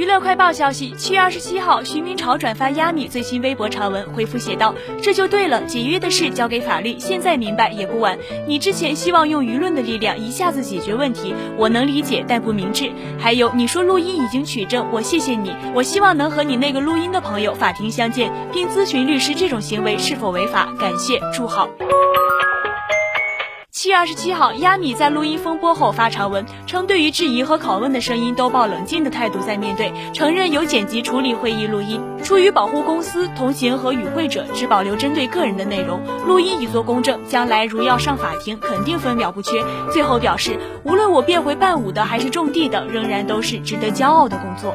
娱乐快报消息，七月二十七号，徐明朝转发亚米最新微博长文，回复写道：“这就对了，解约的事交给法律，现在明白也不晚。你之前希望用舆论的力量一下子解决问题，我能理解，但不明智。还有你说录音已经取证，我谢谢你，我希望能和你那个录音的朋友法庭相见，并咨询律师这种行为是否违法。感谢，祝好。”七月二十七号，亚米在录音风波后发长文，称对于质疑和拷问的声音都抱冷静的态度在面对，承认有剪辑处理会议录音，出于保护公司、同行和与会者，只保留针对个人的内容，录音已做公证，将来如要上法庭，肯定分秒不缺。最后表示，无论我变回伴舞的还是种地的，仍然都是值得骄傲的工作。